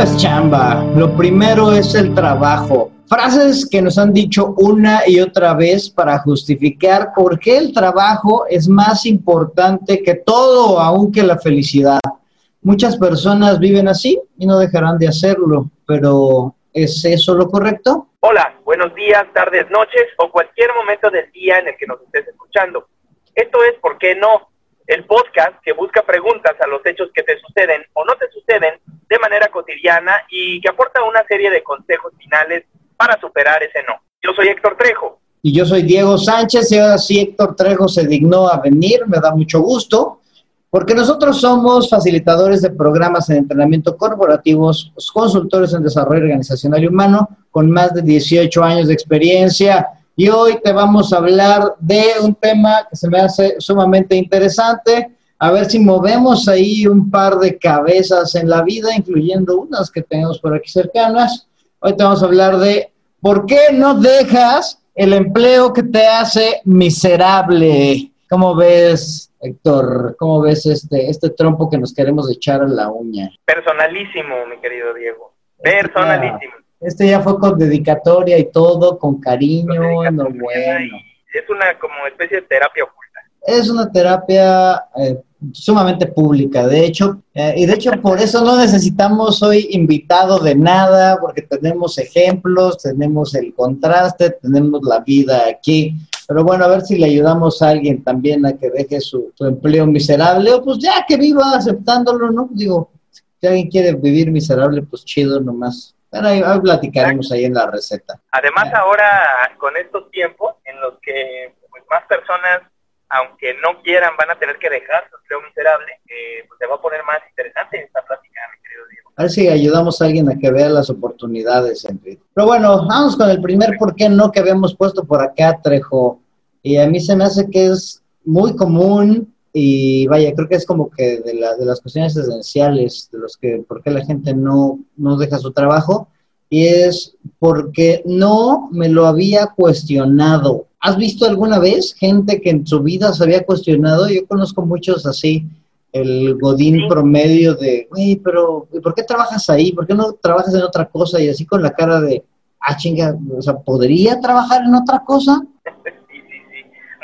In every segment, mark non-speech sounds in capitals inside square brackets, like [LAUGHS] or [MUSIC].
Chamba. Lo primero es el trabajo. Frases que nos han dicho una y otra vez para justificar por qué el trabajo es más importante que todo, aunque la felicidad. Muchas personas viven así y no dejarán de hacerlo, pero ¿es eso lo correcto? Hola, buenos días, tardes, noches o cualquier momento del día en el que nos estés escuchando. Esto es ¿Por qué no? El podcast que busca preguntas a los hechos que te suceden o no te suceden de manera cotidiana y que aporta una serie de consejos finales para superar ese no. Yo soy Héctor Trejo. Y yo soy Diego Sánchez y ahora sí Héctor Trejo se dignó a venir, me da mucho gusto, porque nosotros somos facilitadores de programas en entrenamiento corporativos, consultores en desarrollo organizacional y humano, con más de 18 años de experiencia y hoy te vamos a hablar de un tema que se me hace sumamente interesante. A ver si movemos ahí un par de cabezas en la vida, incluyendo unas que tenemos por aquí cercanas. Hoy te vamos a hablar de por qué no dejas el empleo que te hace miserable. ¿Cómo ves, Héctor? ¿Cómo ves este, este trompo que nos queremos echar a la uña? Personalísimo, mi querido Diego. Personalísimo. Este ya fue con dedicatoria y todo, con cariño, no bueno. Es una como especie de terapia oculta. Es una terapia eh, sumamente pública, de hecho, eh, y de hecho por eso no necesitamos hoy invitado de nada, porque tenemos ejemplos, tenemos el contraste, tenemos la vida aquí. Pero bueno, a ver si le ayudamos a alguien también a que deje su, su empleo miserable, o pues ya que viva aceptándolo, ¿no? Digo, si alguien quiere vivir miserable, pues chido nomás bueno, ahí, platicaremos ahí en la receta. Además, ahora con estos tiempos en los que pues, más personas, aunque no quieran, van a tener que dejar su empleo miserable, eh, pues se va a poner más interesante esta plática, mi querido Diego. A ver si ayudamos a alguien a que vea las oportunidades, Enrique. Pero bueno, vamos con el primer por qué no que habíamos puesto por acá, Trejo. Y a mí se me hace que es muy común y vaya, creo que es como que de, la, de las cuestiones esenciales de los que, por qué la gente no, no deja su trabajo, y es porque no me lo había cuestionado. ¿Has visto alguna vez gente que en su vida se había cuestionado? Yo conozco muchos así, el godín promedio de, güey, pero ¿por qué trabajas ahí? ¿Por qué no trabajas en otra cosa? Y así con la cara de, ah, chinga, o sea, ¿podría trabajar en otra cosa?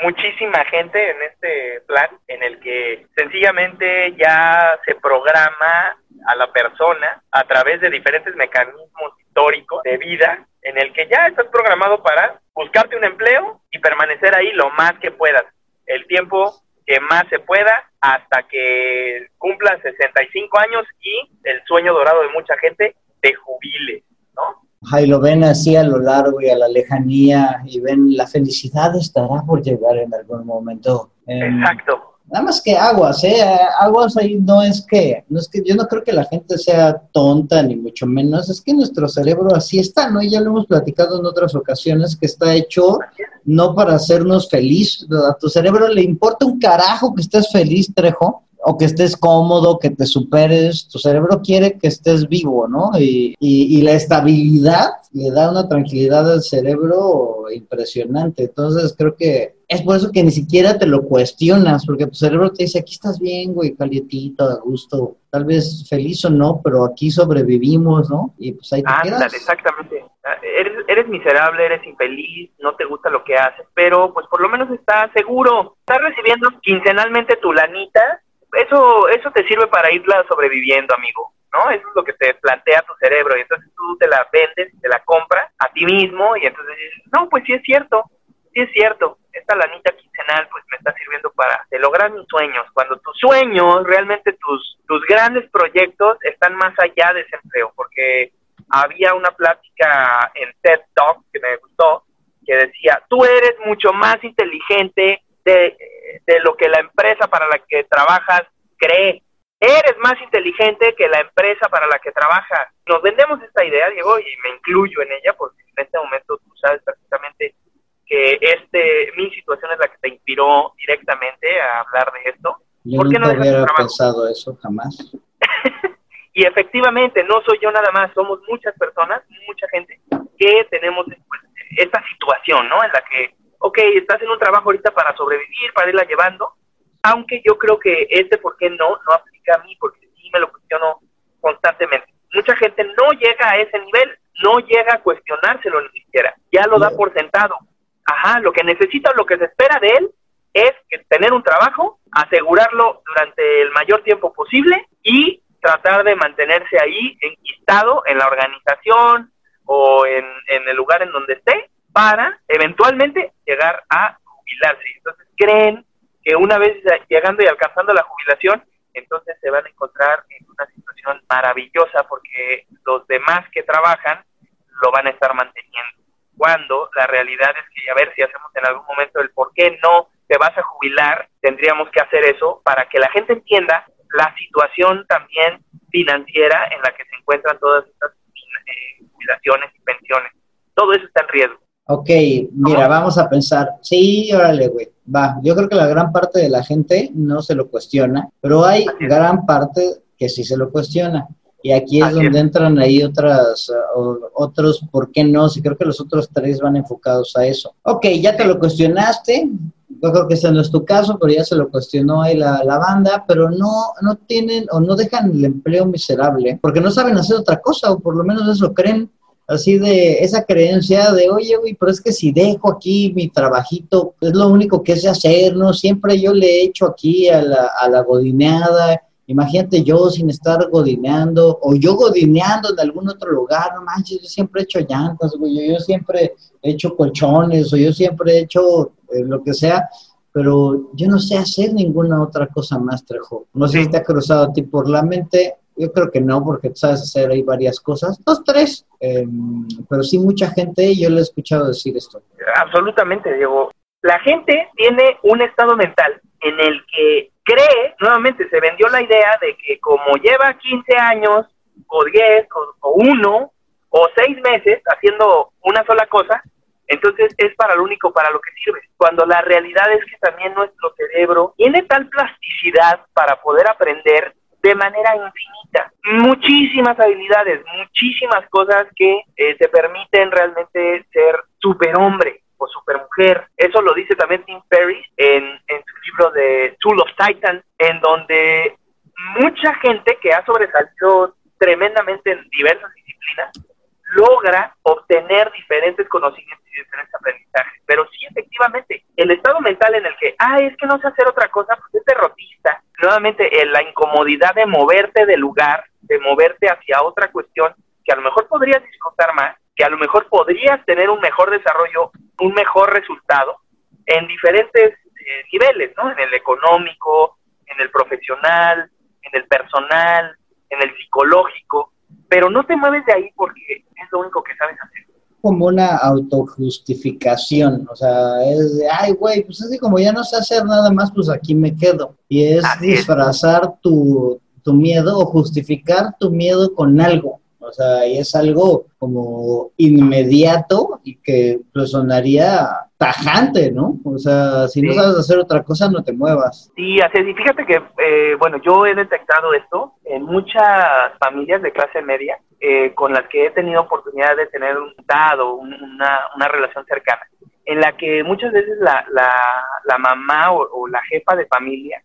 Muchísima gente en este plan en el que sencillamente ya se programa a la persona a través de diferentes mecanismos históricos de vida en el que ya estás programado para buscarte un empleo y permanecer ahí lo más que puedas, el tiempo que más se pueda hasta que cumplan 65 años y el sueño dorado de mucha gente te jubile, ¿no? Y lo ven así a lo largo y a la lejanía y ven la felicidad estará por llegar en algún momento. Exacto. Nada más que aguas, ¿eh? Aguas ahí no es que, no es que, yo no creo que la gente sea tonta ni mucho menos, es que nuestro cerebro así está, ¿no? Y ya lo hemos platicado en otras ocasiones, que está hecho no para hacernos feliz, a tu cerebro le importa un carajo que estés feliz, Trejo, o que estés cómodo, que te superes, tu cerebro quiere que estes vivo, ¿no? Y, y, la estabilidad le da una tranquilidad al cerebro impresionante. Entonces creo que es por eso que ni siquiera te lo cuestionas, porque tu cerebro te dice, aquí estás bien, güey, calientito, a gusto, tal vez feliz o no, pero aquí sobrevivimos, ¿no? Y pues ahí te Ándale, exactamente. Ah, eres, eres miserable, eres infeliz, no te gusta lo que haces, pero pues por lo menos estás seguro, estás recibiendo quincenalmente tu lanita eso, eso te sirve para irla sobreviviendo, amigo, ¿no? Eso es lo que te plantea tu cerebro y entonces tú te la vendes, te la compras a ti mismo y entonces dices, no, pues sí es cierto, sí es cierto, esta lanita quincenal pues me está sirviendo para lograr mis sueños, cuando tus sueños, realmente tus, tus grandes proyectos están más allá de ese empleo, porque había una plática en TED Talk que me gustó, que decía, tú eres mucho más inteligente de de lo que la empresa para la que trabajas cree. Eres más inteligente que la empresa para la que trabajas. Nos vendemos esta idea, Diego, y me incluyo en ella, porque en este momento tú sabes perfectamente que este mi situación es la que te inspiró directamente a hablar de esto. Yo ¿Por qué no hubiera pensado eso jamás. [LAUGHS] y efectivamente, no soy yo nada más, somos muchas personas, mucha gente que tenemos pues, esta situación, ¿no? En la que ok, estás en un trabajo ahorita para sobrevivir, para irla llevando, aunque yo creo que este por qué no, no aplica a mí, porque sí me lo cuestiono constantemente. Mucha gente no llega a ese nivel, no llega a cuestionárselo ni siquiera, ya lo da por sentado. Ajá, lo que necesita o lo que se espera de él es que tener un trabajo, asegurarlo durante el mayor tiempo posible y tratar de mantenerse ahí enquistado en la organización o en, en el lugar en donde esté para eventualmente llegar a jubilarse. Entonces creen que una vez llegando y alcanzando la jubilación, entonces se van a encontrar en una situación maravillosa porque los demás que trabajan lo van a estar manteniendo. Cuando la realidad es que, a ver si hacemos en algún momento el por qué no te vas a jubilar, tendríamos que hacer eso para que la gente entienda la situación también financiera en la que se encuentran todas estas eh, jubilaciones y pensiones. Todo eso está en riesgo. Ok, mira, vamos a pensar. Sí, órale, güey. Va, yo creo que la gran parte de la gente no se lo cuestiona, pero hay gran parte que sí se lo cuestiona. Y aquí es donde entran ahí otras, otros, ¿por qué no? Sí, creo que los otros tres van enfocados a eso. Ok, ya te lo cuestionaste, yo creo que ese no es tu caso, pero ya se lo cuestionó ahí la, la, banda, pero no, no tienen o no dejan el empleo miserable, porque no saben hacer otra cosa, o por lo menos eso creen así de esa creencia de, oye, güey, pero es que si dejo aquí mi trabajito, es lo único que sé hacer, ¿no? Siempre yo le he hecho aquí a la, a la godineada, imagínate yo sin estar godineando, o yo godineando en algún otro lugar, no manches, yo siempre he hecho llantas, güey, yo, siempre he hecho colchones, o yo siempre he hecho eh, lo que sea, pero yo no sé hacer ninguna otra cosa más, Trejo. No sé si te ha cruzado a ti por la mente, yo creo que no, porque tú sabes hacer ahí varias cosas, dos, tres, em, pero sí mucha gente, yo le he escuchado decir esto. Absolutamente, Diego. La gente tiene un estado mental en el que cree, nuevamente se vendió la idea de que como lleva 15 años, o 10, o, o uno, o seis meses haciendo una sola cosa, entonces es para lo único para lo que sirve. Cuando la realidad es que también nuestro cerebro tiene tal plasticidad para poder aprender de manera infinita. Muchísimas habilidades, muchísimas cosas que eh, te permiten realmente ser superhombre o supermujer. Eso lo dice también Tim Ferriss en, en su libro de Tool of Titan, en donde mucha gente que ha sobresalido tremendamente en diversas disciplinas logra obtener diferentes conocimientos y diferentes aprendizajes. Pero sí, efectivamente, el estado mental en el que, ah, es que no sé hacer otra cosa, pues es derrotista. Nuevamente, la incomodidad de moverte del lugar, de moverte hacia otra cuestión que a lo mejor podrías disfrutar más, que a lo mejor podrías tener un mejor desarrollo, un mejor resultado en diferentes eh, niveles, ¿no? En el económico, en el profesional, en el personal, en el psicológico, pero no te mueves de ahí porque es lo único que sabes hacer. Como una autojustificación, o sea, es de, ay, güey, pues así como ya no sé hacer nada más, pues aquí me quedo. Y es disfrazar Tu, tu miedo o justificar tu miedo con algo. O sea, y es algo como inmediato y que pues, sonaría tajante, ¿no? O sea, si no sabes hacer otra cosa, no te muevas. Sí, así es. Y fíjate que, eh, bueno, yo he detectado esto en muchas familias de clase media eh, con las que he tenido oportunidad de tener un dado, una, una relación cercana, en la que muchas veces la, la, la mamá o, la jefa de familia,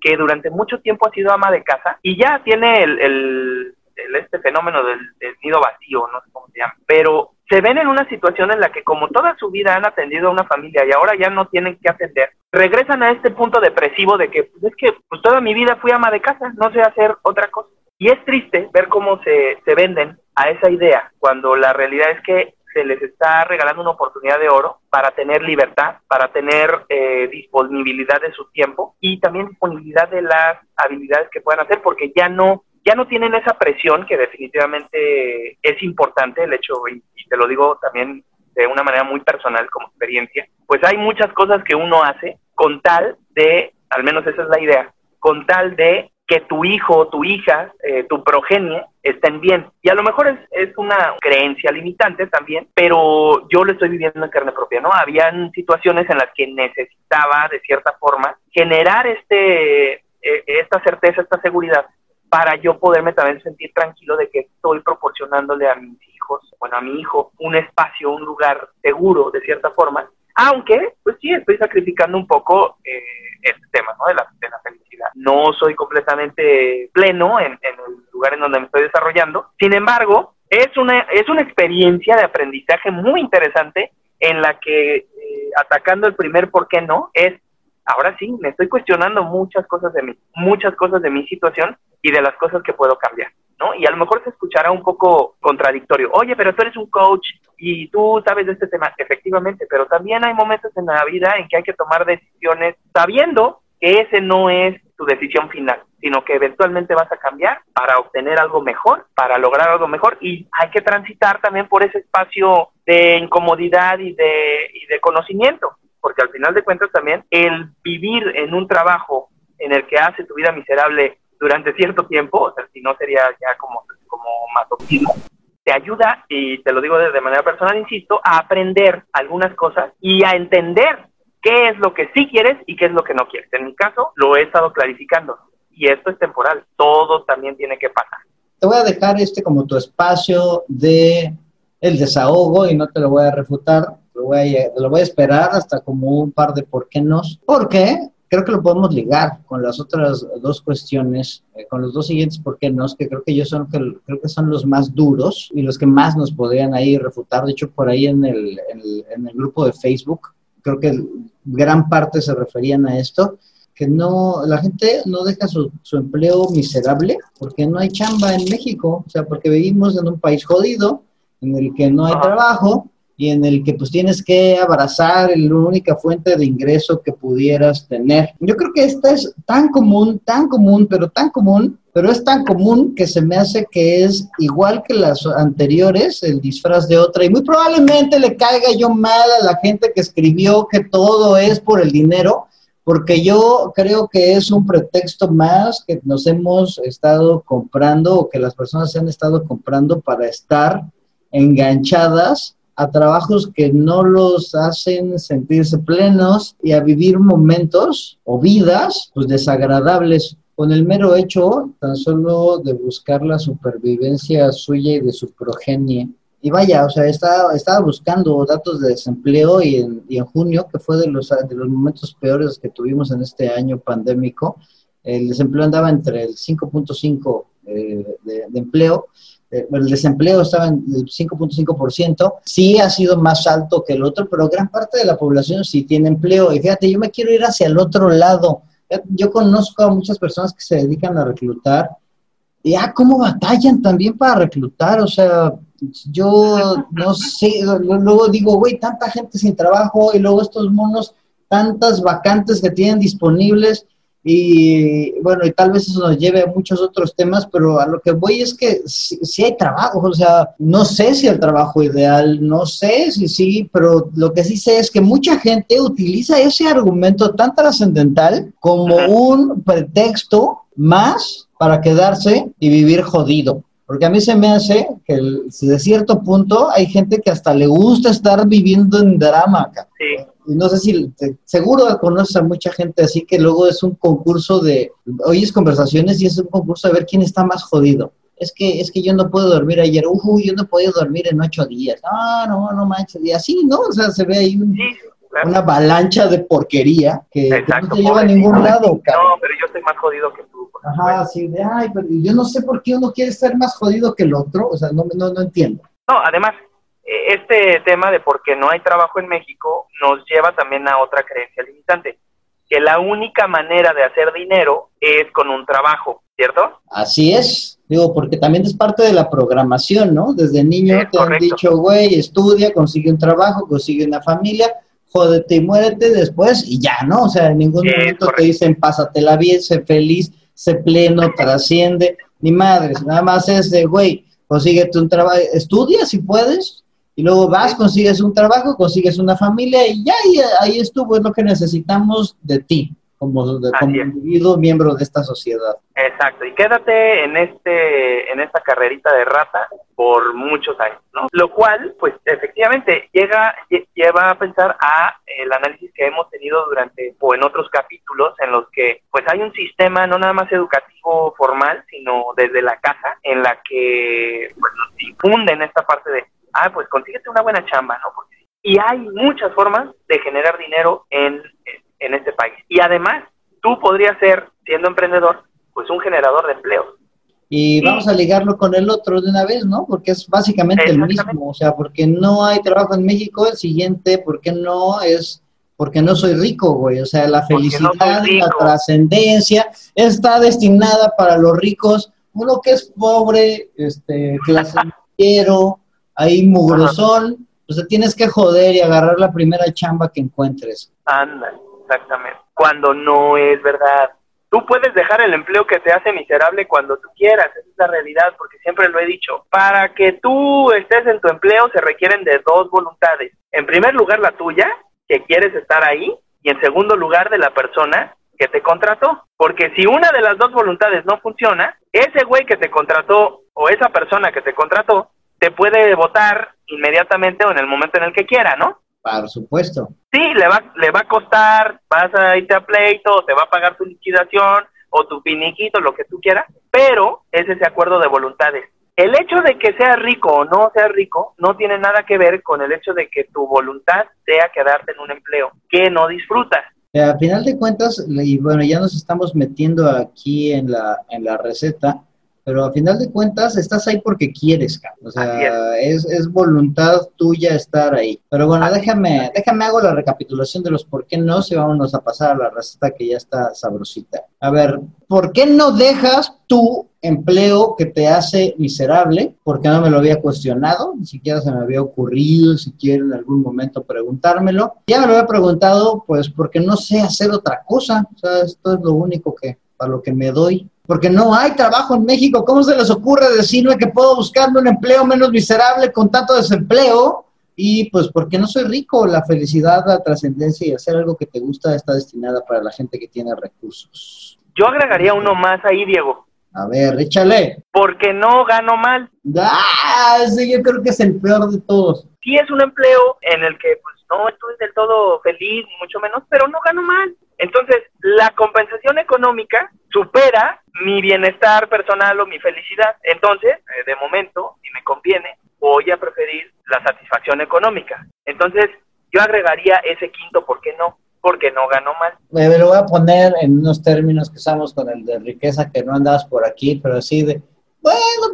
que durante mucho tiempo ha sido ama de casa y ya tiene el este fenómeno del, nido vacío, no sé cómo se llama, pero se ven en una situación en la que como toda su vida han atendido a una familia y ahora ya no tienen que atender, regresan a este punto depresivo de que pues es que pues toda mi vida fui ama de casa, no sé hacer otra cosa. Y es triste ver cómo se, se venden a esa idea cuando la realidad es que se les está regalando una oportunidad de oro para tener libertad, para tener eh, disponibilidad de su tiempo y también disponibilidad de las habilidades que puedan hacer porque ya no ya no tienen esa presión que definitivamente es importante el hecho, te lo digo también de una manera muy personal como experiencia, pues hay muchas cosas que uno hace con tal de, al menos esa es la idea, con tal de que tu hijo, tu hija, eh, tu progenie estén bien. Y a lo mejor es, es, una creencia limitante también, pero yo lo estoy viviendo en carne propia, ¿no? Habían situaciones en las que necesitaba, de cierta forma, generar este, eh, esta certeza, esta seguridad para yo poderme también sentir tranquilo de que estoy proporcionándole a mis hijos, bueno, a mi hijo, un espacio, un lugar seguro de cierta forma, aunque, pues sí, estoy sacrificando un poco eh, este tema, ¿no? De la, de la, felicidad. No soy completamente pleno en, el lugar en donde me estoy desarrollando. Sin embargo, es una, es una experiencia de aprendizaje muy interesante en la que eh, atacando el primer por qué no es ahora sí me estoy cuestionando muchas cosas de mí, muchas cosas de mi situación y de las cosas que puedo cambiar, ¿no? Y a lo mejor se escuchará un poco contradictorio. Oye, pero tú eres un coach y tú sabes de este tema, efectivamente, pero también hay momentos en la vida en que hay que tomar decisiones sabiendo que ese no es tu decisión final, sino que eventualmente vas a cambiar para obtener algo mejor, para lograr algo mejor y hay que transitar también por ese espacio de incomodidad y de, y de conocimiento, porque al final de cuentas también el vivir en un trabajo en el que hace tu vida miserable durante cierto tiempo, o sea, si no sería ya como, como masoquismo, te ayuda, y te lo digo de manera personal, insisto, a aprender algunas cosas y a entender qué es lo que sí quieres y qué es lo que no quieres. En mi caso, lo he estado clarificando y esto es temporal, todo también tiene que pasar. Te voy a dejar este como tu espacio de el desahogo y no te lo voy a refutar, lo voy a, lo voy a esperar hasta como un par de por qué no, porque creo que lo podemos ligar con las otras dos cuestiones, eh, con los dos siguientes por qué no, que creo que ellos son, creo que son los más duros y los que más nos podrían ahí refutar. De hecho, por ahí en el, en el, en el grupo de Facebook, creo que gran parte se referían a esto, que no, la gente no deja su, su, empleo miserable porque no hay chamba en México, o sea, porque vivimos en un país jodido, en el que no hay trabajo y en el que pues tienes que abrazar la única fuente de ingreso que pudieras tener. Yo creo que esta es tan común, tan común, pero tan común, pero es tan común que se me hace que es igual que las anteriores, el disfraz de otra, y muy probablemente le caiga yo mal a la gente que escribió que todo es por el dinero, porque yo creo que es un pretexto más que nos hemos estado comprando o que las personas se han estado comprando para estar enganchadas a trabajos que no los hacen sentirse plenos y a vivir momentos o vidas pues desagradables con el mero hecho tan solo de buscar la supervivencia suya y de su progenie. Y vaya, o sea, estaba, estaba buscando datos de desempleo y en, y en junio, que fue de los, de los momentos peores que tuvimos en este año pandémico, el desempleo andaba entre el 5.5 eh, de, de, empleo, eh, el desempleo estaba en el 5.5%, sí ha sido más alto que el otro, pero gran parte de la población sí tiene empleo. Y fíjate, yo me quiero ir hacia el otro lado yo conozco a muchas personas que se dedican a reclutar y ah, cómo batallan también para reclutar, o sea, yo no sé, luego digo, güey, tanta gente sin trabajo y luego estos monos, tantas vacantes que tienen disponibles y bueno, y tal vez eso nos lleve a muchos otros temas, pero a lo que voy es que sí, hay trabajo, o sea, no sé si el trabajo ideal, no sé si sí, pero lo que sí sé es que mucha gente utiliza ese argumento tan trascendental como un pretexto más para quedarse y vivir jodido. Porque a mí se me hace que de cierto punto hay gente que hasta le gusta estar viviendo en drama acá. Sí no sé si, seguro conoces a mucha gente así que luego es un concurso de, oyes conversaciones y es un concurso de ver quién está más jodido. Es que, es que yo no puedo dormir ayer, uh, yo no puedo dormir en ocho días. No, no, no manches, y así, ¿no? O sea, se ve ahí una avalancha de porquería que, no te lleva a ningún lado. No, pero yo estoy más jodido que tú. Ajá, sí, de, ay, pero yo no sé por qué uno quiere ser más jodido que el otro, o sea, no, no, no entiendo. No, además, este tema de por qué no hay trabajo en México nos lleva también a otra creencia limitante, que la única manera de hacer dinero es con un trabajo, ¿cierto? Así es, digo, porque también es parte de la programación, ¿no? Desde niño te han dicho, güey, estudia, consigue un trabajo, consigue una familia, jódete y muérete después y ya, ¿no? O sea, en ningún momento te dicen, pásatela bien, sé feliz, sé pleno, trasciende, ni madres, nada más es de, güey, consíguete un trabajo, estudia si puedes, y luego vas, consigues un trabajo, consigues una familia y ya y ahí estuvo, es lo que necesitamos de ti como, de, como individuo miembro de esta sociedad. Exacto, y quédate en este en esta carrerita de rata por muchos años, ¿no? Lo cual, pues efectivamente llega lleva a pensar a el análisis que hemos tenido durante o en otros capítulos en los que pues hay un sistema no nada más educativo formal, sino desde la casa en la que pues, nos difunden esta parte de ah, pues consíguete una buena chamba, ¿no? y hay muchas formas de generar dinero en, en este país. Y además, tú podrías ser, siendo emprendedor, pues un generador de empleos. y vamos a ligarlo con el otro de una vez, ¿no? Porque es básicamente el mismo, o sea, porque no hay trabajo en México, el siguiente, ¿por qué no? Es porque no soy rico, güey, o sea, la felicidad, la trascendencia está destinada para los ricos, uno que es pobre, este, clase [LAUGHS] ahí mugrosón, o sea, tienes que joder y agarrar la primera chamba que encuentres. Anda, exactamente. Cuando no es verdad. Tú puedes dejar el empleo que te hace miserable cuando tú quieras, esa es la realidad, porque siempre lo he dicho. Para que tú estés en tu empleo se requieren de dos voluntades. En primer lugar, la tuya, que quieres estar ahí, y en segundo lugar, de la persona que te contrató. Porque si una de las dos voluntades no funciona, ese güey que te contrató o esa persona que te contrató te puede votar inmediatamente o en el momento en el que quiera, ¿no? Por supuesto. Sí, le va, le va a costar, vas a irte a pleito, te va a pagar tu liquidación o tu finiquito, lo que tú quieras, pero es ese acuerdo de voluntades. El hecho de que sea rico o no sea rico no tiene nada que ver con el hecho de que tu voluntad sea quedarte en un empleo que no disfrutas. Eh, a final de cuentas, y bueno, ya nos estamos metiendo aquí en la, en la receta, pero a final de cuentas estás ahí porque quieres, O sea, es. Es, voluntad tuya estar ahí. Pero bueno, déjame, déjame hago la recapitulación de los por qué no, si vámonos a pasar a la receta que ya está sabrosita. A ver, ¿por qué no dejas tu empleo que te hace miserable? Porque no me lo había cuestionado, ni siquiera se me había ocurrido, si quiero en algún momento preguntármelo. Ya me lo había preguntado, pues porque no sé hacer otra cosa. O sea, esto es lo único que, para lo que me doy porque no hay trabajo en México. ¿Cómo se les ocurre decirme que puedo buscarme un empleo menos miserable con tanto desempleo? Y pues porque no soy rico, la felicidad, la trascendencia y hacer algo que te gusta está destinada para la gente que tiene recursos. Yo agregaría uno más ahí, Diego. A ver, échale. Porque no gano mal. Ah, sí, yo creo que es el peor de todos. Sí es un empleo en el que pues no estoy del todo feliz, mucho menos, pero no gano mal. Entonces, la compensación económica supera mi bienestar personal o mi felicidad. Entonces, eh, de momento, si me conviene, voy a preferir la satisfacción económica. Entonces, yo agregaría ese quinto, ¿por qué no? Porque no gano mal. Me lo voy a poner en unos términos que usamos con el de riqueza, que no andas por aquí, pero así de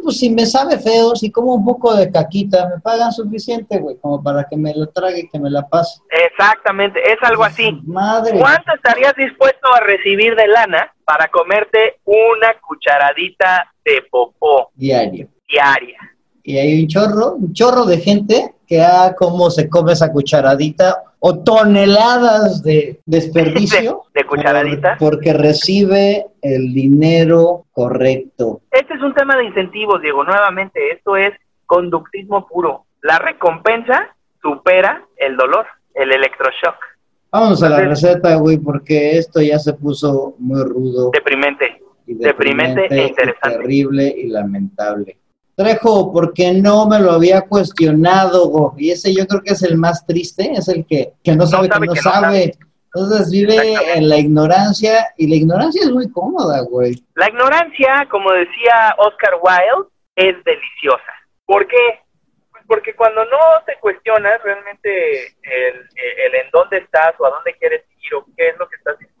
pues si me sabe feo, si como un poco de caquita, me pagan suficiente, güey, como para que me lo trague y que me la pase. Exactamente, es algo así. Madre. ¿Cuánto estarías dispuesto a recibir de lana para comerte una cucharadita de popó? Diario. Diaria. Y hay un chorro, un chorro de gente que a cómo se come esa cucharadita o toneladas de desperdicio. [LAUGHS] de, cucharadita. porque recibe el dinero correcto. Este es un tema de incentivos, Diego. Nuevamente, esto es conductismo puro. La recompensa supera el dolor, el electroshock. Vamos a la receta, güey, porque esto ya se puso muy rudo. Deprimente. deprimente, e interesante. terrible y lamentable. Trejo, porque no me lo había cuestionado, y ese yo creo que es el más triste, es el que, no sabe que no, sabe. Entonces vive en la ignorancia y la ignorancia es muy cómoda, güey. La ignorancia, como decía Oscar Wilde, es deliciosa. ¿Por qué? Pues porque cuando no te cuestionas realmente el, el en dónde estás o a dónde quieres ir o qué es lo que estás dispuesto a hacer o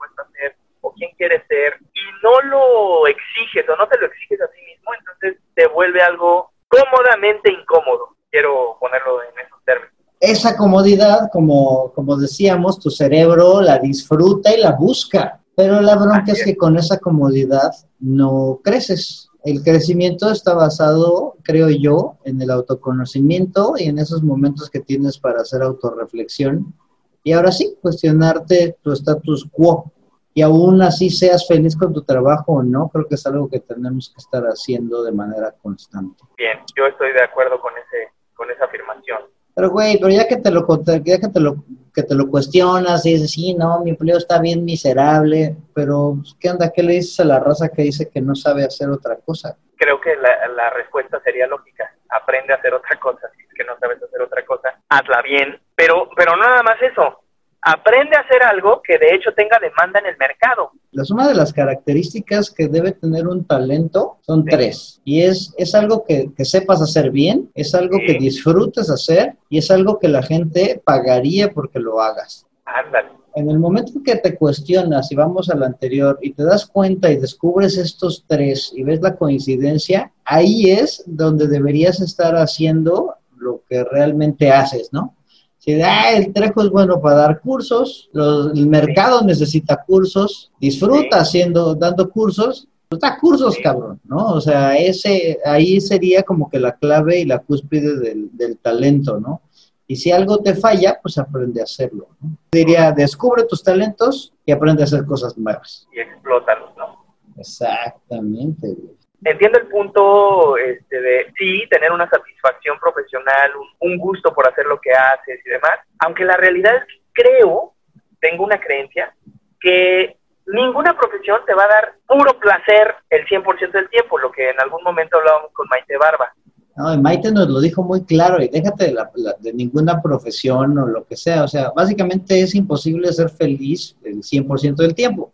quién quieres ser y no lo exiges o no te lo exiges a sí mismo, entonces te vuelve algo cómodamente incómodo. Quiero ponerlo en esos términos. Esa comodidad, como, como decíamos, tu cerebro la disfruta y la busca, pero la bronca es que con esa comodidad no creces. El crecimiento está basado, creo yo, en el autoconocimiento y en esos momentos que tienes para hacer autorreflexión. Y ahora sí, cuestionarte tu status quo, y aún así seas feliz con tu trabajo o no, creo que es algo que tenemos que estar haciendo de manera constante. Bien, yo estoy de acuerdo con ese con esa afirmación. Pero güey, pero ya que te lo ya que te lo que te lo cuestionas y dices, "Sí, no, mi empleo está bien miserable", pero pues, ¿qué onda? ¿Qué le dices a la raza que dice que no sabe hacer otra cosa? Creo que la, la respuesta sería lógica. Aprende a hacer otra cosa, si es que no sabes hacer otra cosa, hazla bien, pero pero no nada más eso aprende a hacer algo que de hecho tenga demanda en el mercado. Las una de las características que debe tener un talento son tres. Y es, es algo que, sepas hacer bien, es algo que disfrutes hacer y es algo que la gente pagaría porque lo hagas. Ándale. en el momento que te cuestionas y vamos al anterior y te das cuenta y descubres estos tres y ves la coincidencia, ahí es donde deberías estar haciendo lo que realmente haces, ¿no? Si ah, el Trejo es bueno para dar cursos, el mercado necesita cursos, disfruta haciendo, dando cursos, pues da cursos, cabrón, ¿no? O sea, ese, ahí sería como que la clave y la cúspide del, del talento, ¿no? Y si algo te falla, pues aprende a hacerlo. ¿no? Diría, descubre tus talentos y aprende a hacer cosas nuevas. Y explótalos, ¿no? Exactamente, Entiendo el punto este, de, sí, tener una satisfacción profesional, un, gusto por hacer lo que haces y demás, aunque la realidad es que creo, tengo una creencia, que ninguna profesión te va a dar puro placer el 100% del tiempo, lo que en algún momento hablábamos con Maite Barba. No, Maite nos lo dijo muy claro y déjate de, la, de, ninguna profesión o lo que sea. O sea, básicamente es imposible ser feliz el 100% del tiempo,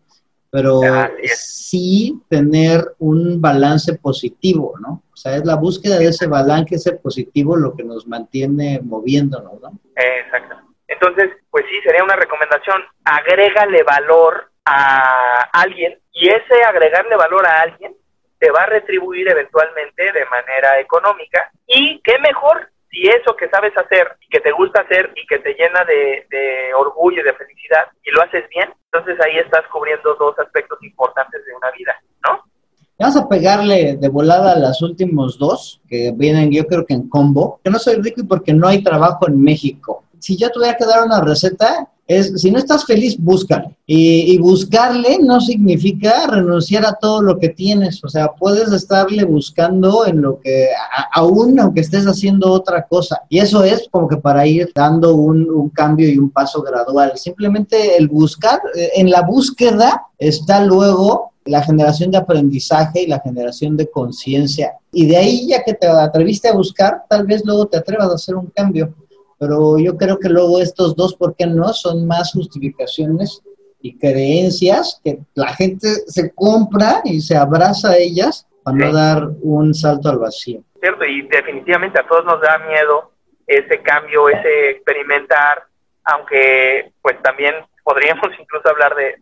pero sí tener un balance positivo, ¿no? O sea, es la búsqueda de ese balance positivo lo que nos mantiene moviéndonos, ¿no? Exacto. Entonces, pues sí, sería una recomendación, agrégale valor a alguien y ese agregarle valor a alguien te va a retribuir eventualmente de manera económica y qué mejor si eso que sabes hacer y que te gusta hacer y que te llena de, orgullo y de felicidad y lo haces bien, entonces ahí estás cubriendo dos aspectos importantes de una vida, ¿no? Vamos a pegarle de volada a los últimos dos, que vienen yo creo que en combo. Que no soy rico y porque no hay trabajo en México. Si yo tuviera que dar una receta, es, si no estás feliz, búscale. Y, buscarle no significa renunciar a todo lo que tienes. O sea, puedes estarle buscando en lo que, aún aunque estés haciendo otra cosa. Y eso es como que para ir dando un, un cambio y un paso gradual. Simplemente el buscar, eh, en la búsqueda está luego la generación de aprendizaje y la generación de conciencia. Y de ahí, ya que te atreviste a buscar, tal vez luego te atrevas a hacer un cambio pero yo creo que luego estos dos, ¿por qué no? Son más justificaciones y creencias que la gente se compra y se abraza a ellas para no dar un salto al vacío. Cierto, y definitivamente a todos nos da miedo ese cambio, ese experimentar, aunque pues también podríamos [LAUGHS] incluso hablar de,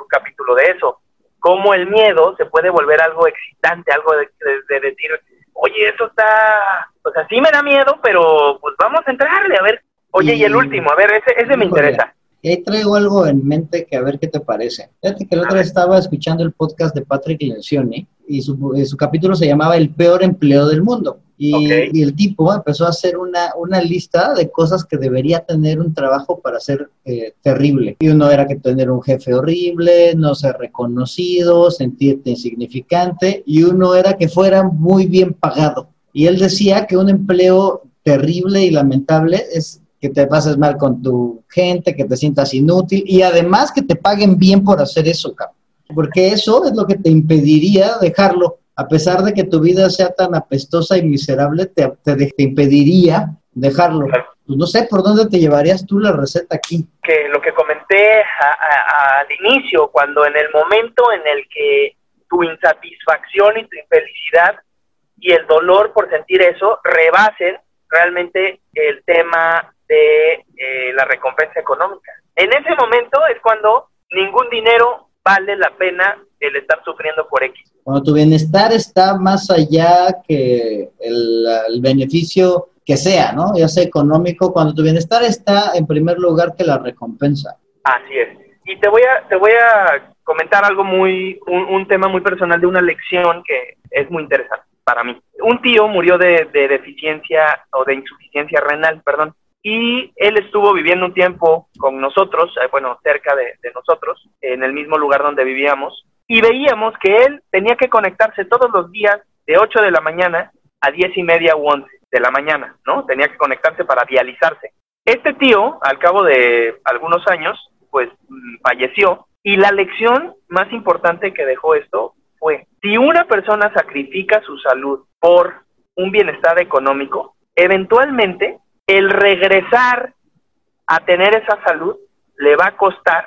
un capítulo de eso, cómo el miedo se puede volver algo excitante, algo de, de decir, oye, eso está, o sea, sí me da miedo, pero pues vamos a entrarle, a ver. Oye, y, el último, a ver, ese, ese me interesa. Y ahí traigo algo en mente que a ver qué te parece. Fíjate que el otro día estaba escuchando el podcast de Patrick Lencioni y su, eh, su capítulo se llamaba El peor empleo del mundo. Y, el tipo empezó a hacer una, una, lista de cosas que debería tener un trabajo para ser eh, terrible. Y uno era que tener un jefe horrible, no ser reconocido, sentirte insignificante, y uno era que fuera muy bien pagado. Y él decía que un empleo terrible y lamentable es que te pases mal con tu gente, que te sientas inútil y además que te paguen bien por hacer eso, cabrón. Porque eso es lo que te impediría dejarlo a pesar de que tu vida sea tan apestosa y miserable, te, te, impediría dejarlo. Pues no sé por dónde te llevarías tú la receta aquí. Que lo que comenté al inicio, cuando en el momento en el que tu insatisfacción y tu infelicidad y el dolor por sentir eso rebasen realmente el tema de eh, la recompensa económica. En ese momento es cuando ningún dinero vale la pena el estar sufriendo por X. Cuando tu bienestar está más allá que el, beneficio que sea, ¿no? Ya sea económico, cuando tu bienestar está en primer lugar que la recompensa. Así es. Y te voy a, te voy a comentar algo muy, un, tema muy personal de una lección que es muy interesante para mí. Un tío murió de, de deficiencia o de insuficiencia renal, perdón, y él estuvo viviendo un tiempo con nosotros, eh, bueno, cerca de, nosotros, en el mismo lugar donde vivíamos, y veíamos que él tenía que conectarse todos los días de 8 de la mañana a 10 y media u 11 de la mañana, ¿no? Tenía que conectarse para dializarse. Este tío, al cabo de algunos años, pues mm, falleció, y la lección más importante que dejó esto fue, si una persona sacrifica su salud por un bienestar económico, eventualmente el regresar a tener esa salud le va a costar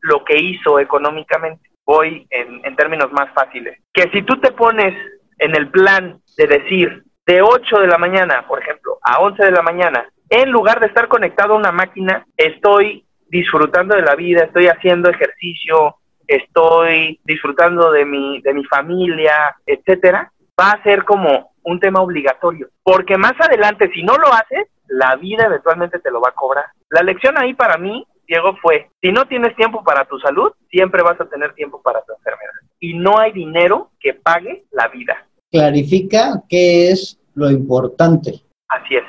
lo que hizo económicamente. Voy en, en términos más fáciles. Que si tú te pones en el plan de decir de 8 de la mañana, por ejemplo, a 11 de la mañana, en lugar de estar conectado a una máquina, estoy disfrutando de la vida, estoy haciendo ejercicio, estoy disfrutando de mi, de mi familia, etcétera, va a ser como un tema obligatorio. Porque más adelante, si no lo haces, la vida eventualmente te lo va a cobrar. La lección ahí para mí, Diego, fue, si no tienes tiempo para tu salud, siempre vas a tener tiempo para tu enfermedad. Y no hay dinero que pague la vida. Clarifica qué es lo importante. Así es.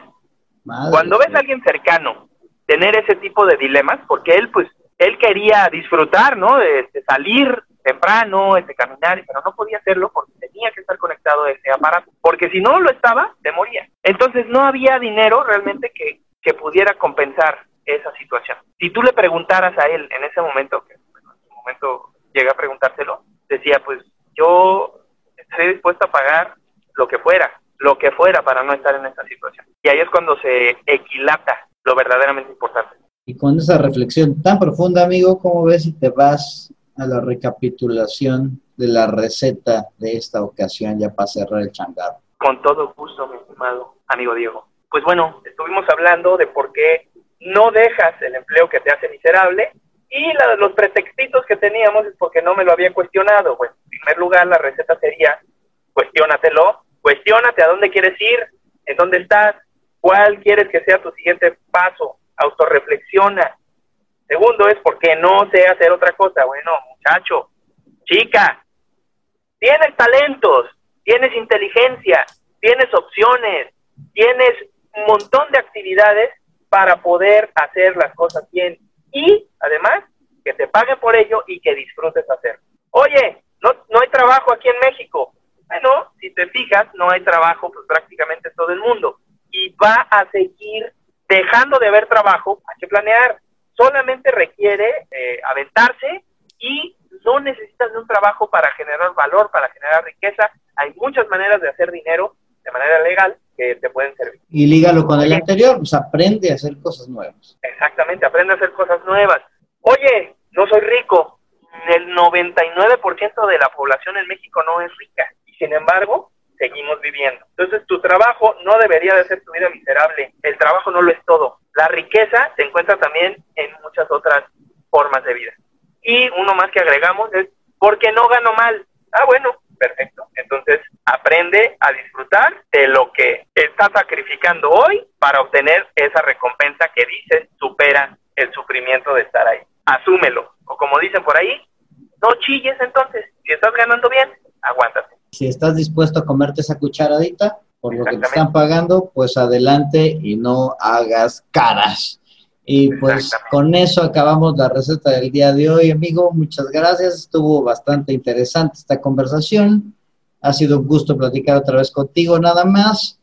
Cuando ves a alguien cercano tener ese tipo de dilemas, porque él pues él quería disfrutar, ¿no? De, salir temprano, de caminar, pero no podía hacerlo porque tenía que estar conectado a ese aparato, porque si no lo estaba, se moría. Entonces no había dinero realmente que, que pudiera compensar esa situación. Si tú le preguntaras a él en ese momento, que en ese momento llegué a preguntárselo, decía, pues yo estoy dispuesto a pagar lo que fuera, lo que fuera para no estar en esta situación. Y ahí es cuando se equilata lo verdaderamente importante. Y con esa reflexión tan profunda, amigo, ¿cómo ves si te vas a la recapitulación de la receta de esta ocasión ya para cerrar el changarro? Con todo gusto, mi estimado amigo Diego. Pues bueno, estuvimos hablando de por qué no dejas el empleo que te hace miserable y los pretextitos que teníamos es porque no me lo había cuestionado. Bueno, en primer lugar, la receta sería, cuestiónatelo, cuestiónate a dónde quieres ir, en dónde estás, cuál quieres que sea tu siguiente paso, autorreflexiona. Segundo es porque no sé hacer otra cosa. Bueno, muchacho, chica, tienes talentos, tienes inteligencia, tienes opciones, tienes un montón de actividades para poder hacer las cosas bien y además que te paguen por ello y que disfrutes hacer. Oye, no, no hay trabajo aquí en México. Bueno, si te fijas, no hay trabajo pues prácticamente en todo el mundo y va a seguir dejando de haber trabajo, hay que planear. Solamente requiere eh, aventarse y no necesitas de un trabajo para generar valor, para generar riqueza. Hay muchas maneras de hacer dinero de manera legal que te pueden servir. Y lígalo con el anterior, pues aprende a hacer cosas nuevas. Exactamente, aprende a hacer cosas nuevas. Oye, no soy rico. El 99% de la población en México no es rica. Y sin embargo, seguimos viviendo. Entonces, tu trabajo no debería de ser tu vida miserable. El trabajo no lo es todo. La riqueza se encuentra también en muchas otras formas de vida. Y uno más que agregamos es, porque no gano mal? Ah, bueno, perfecto. Entonces, aprende a disfrutar de lo que estás sacrificando hoy para obtener esa recompensa que dices supera el sufrimiento de estar ahí. Asúmelo. O como dicen por ahí, no chilles entonces. Si estás ganando bien, aguántate. Si estás dispuesto a comerte esa cucharadita por lo que te están pagando, pues adelante y no hagas caras. Y pues con eso acabamos la receta del día de hoy, amigo. Muchas gracias. Estuvo bastante interesante esta conversación. Ha sido un gusto platicar otra vez contigo, nada más.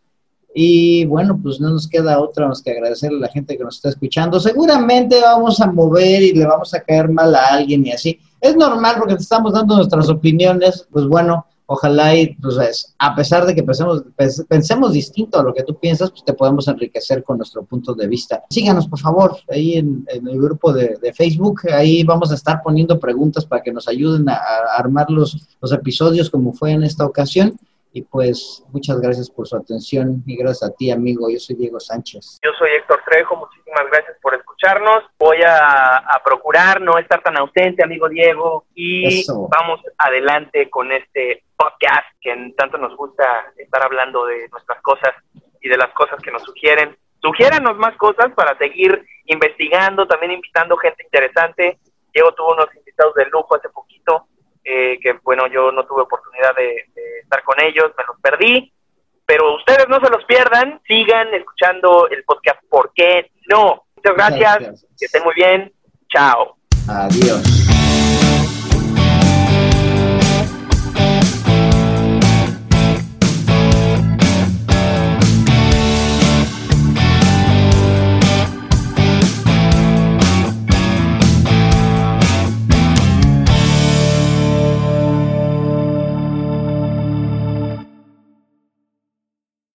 Y bueno, pues no nos queda otra más que agradecerle a la gente que nos está escuchando. Seguramente vamos a mover y le vamos a caer mal a alguien y así. Es normal porque te estamos dando nuestras opiniones. Pues bueno, ojalá y pues, a pesar de que pensemos, pensemos distinto a lo que tú piensas, pues te podemos enriquecer con nuestro punto de vista. Síganos, por favor, ahí en, el grupo de, Facebook, ahí vamos a estar poniendo preguntas para que nos ayuden a, armar los, los episodios como fue en esta ocasión. Y pues muchas gracias por su atención y gracias a ti, amigo. Yo soy Diego Sánchez. Yo soy Héctor Trejo. Muchísimas gracias por escucharnos. Voy a, procurar no estar tan ausente, amigo Diego. Y vamos adelante con este podcast que tanto nos gusta estar hablando de nuestras cosas y de las cosas que nos sugieren. Sugiéranos más cosas para seguir investigando, también invitando gente interesante. Diego tuvo unos invitados de lujo hace poquito eh, que bueno, yo no tuve oportunidad de, estar con ellos, me los perdí, pero ustedes no se los pierdan, sigan escuchando el podcast, ¿por qué no? Muchas gracias, que estén muy bien, chao. Adiós.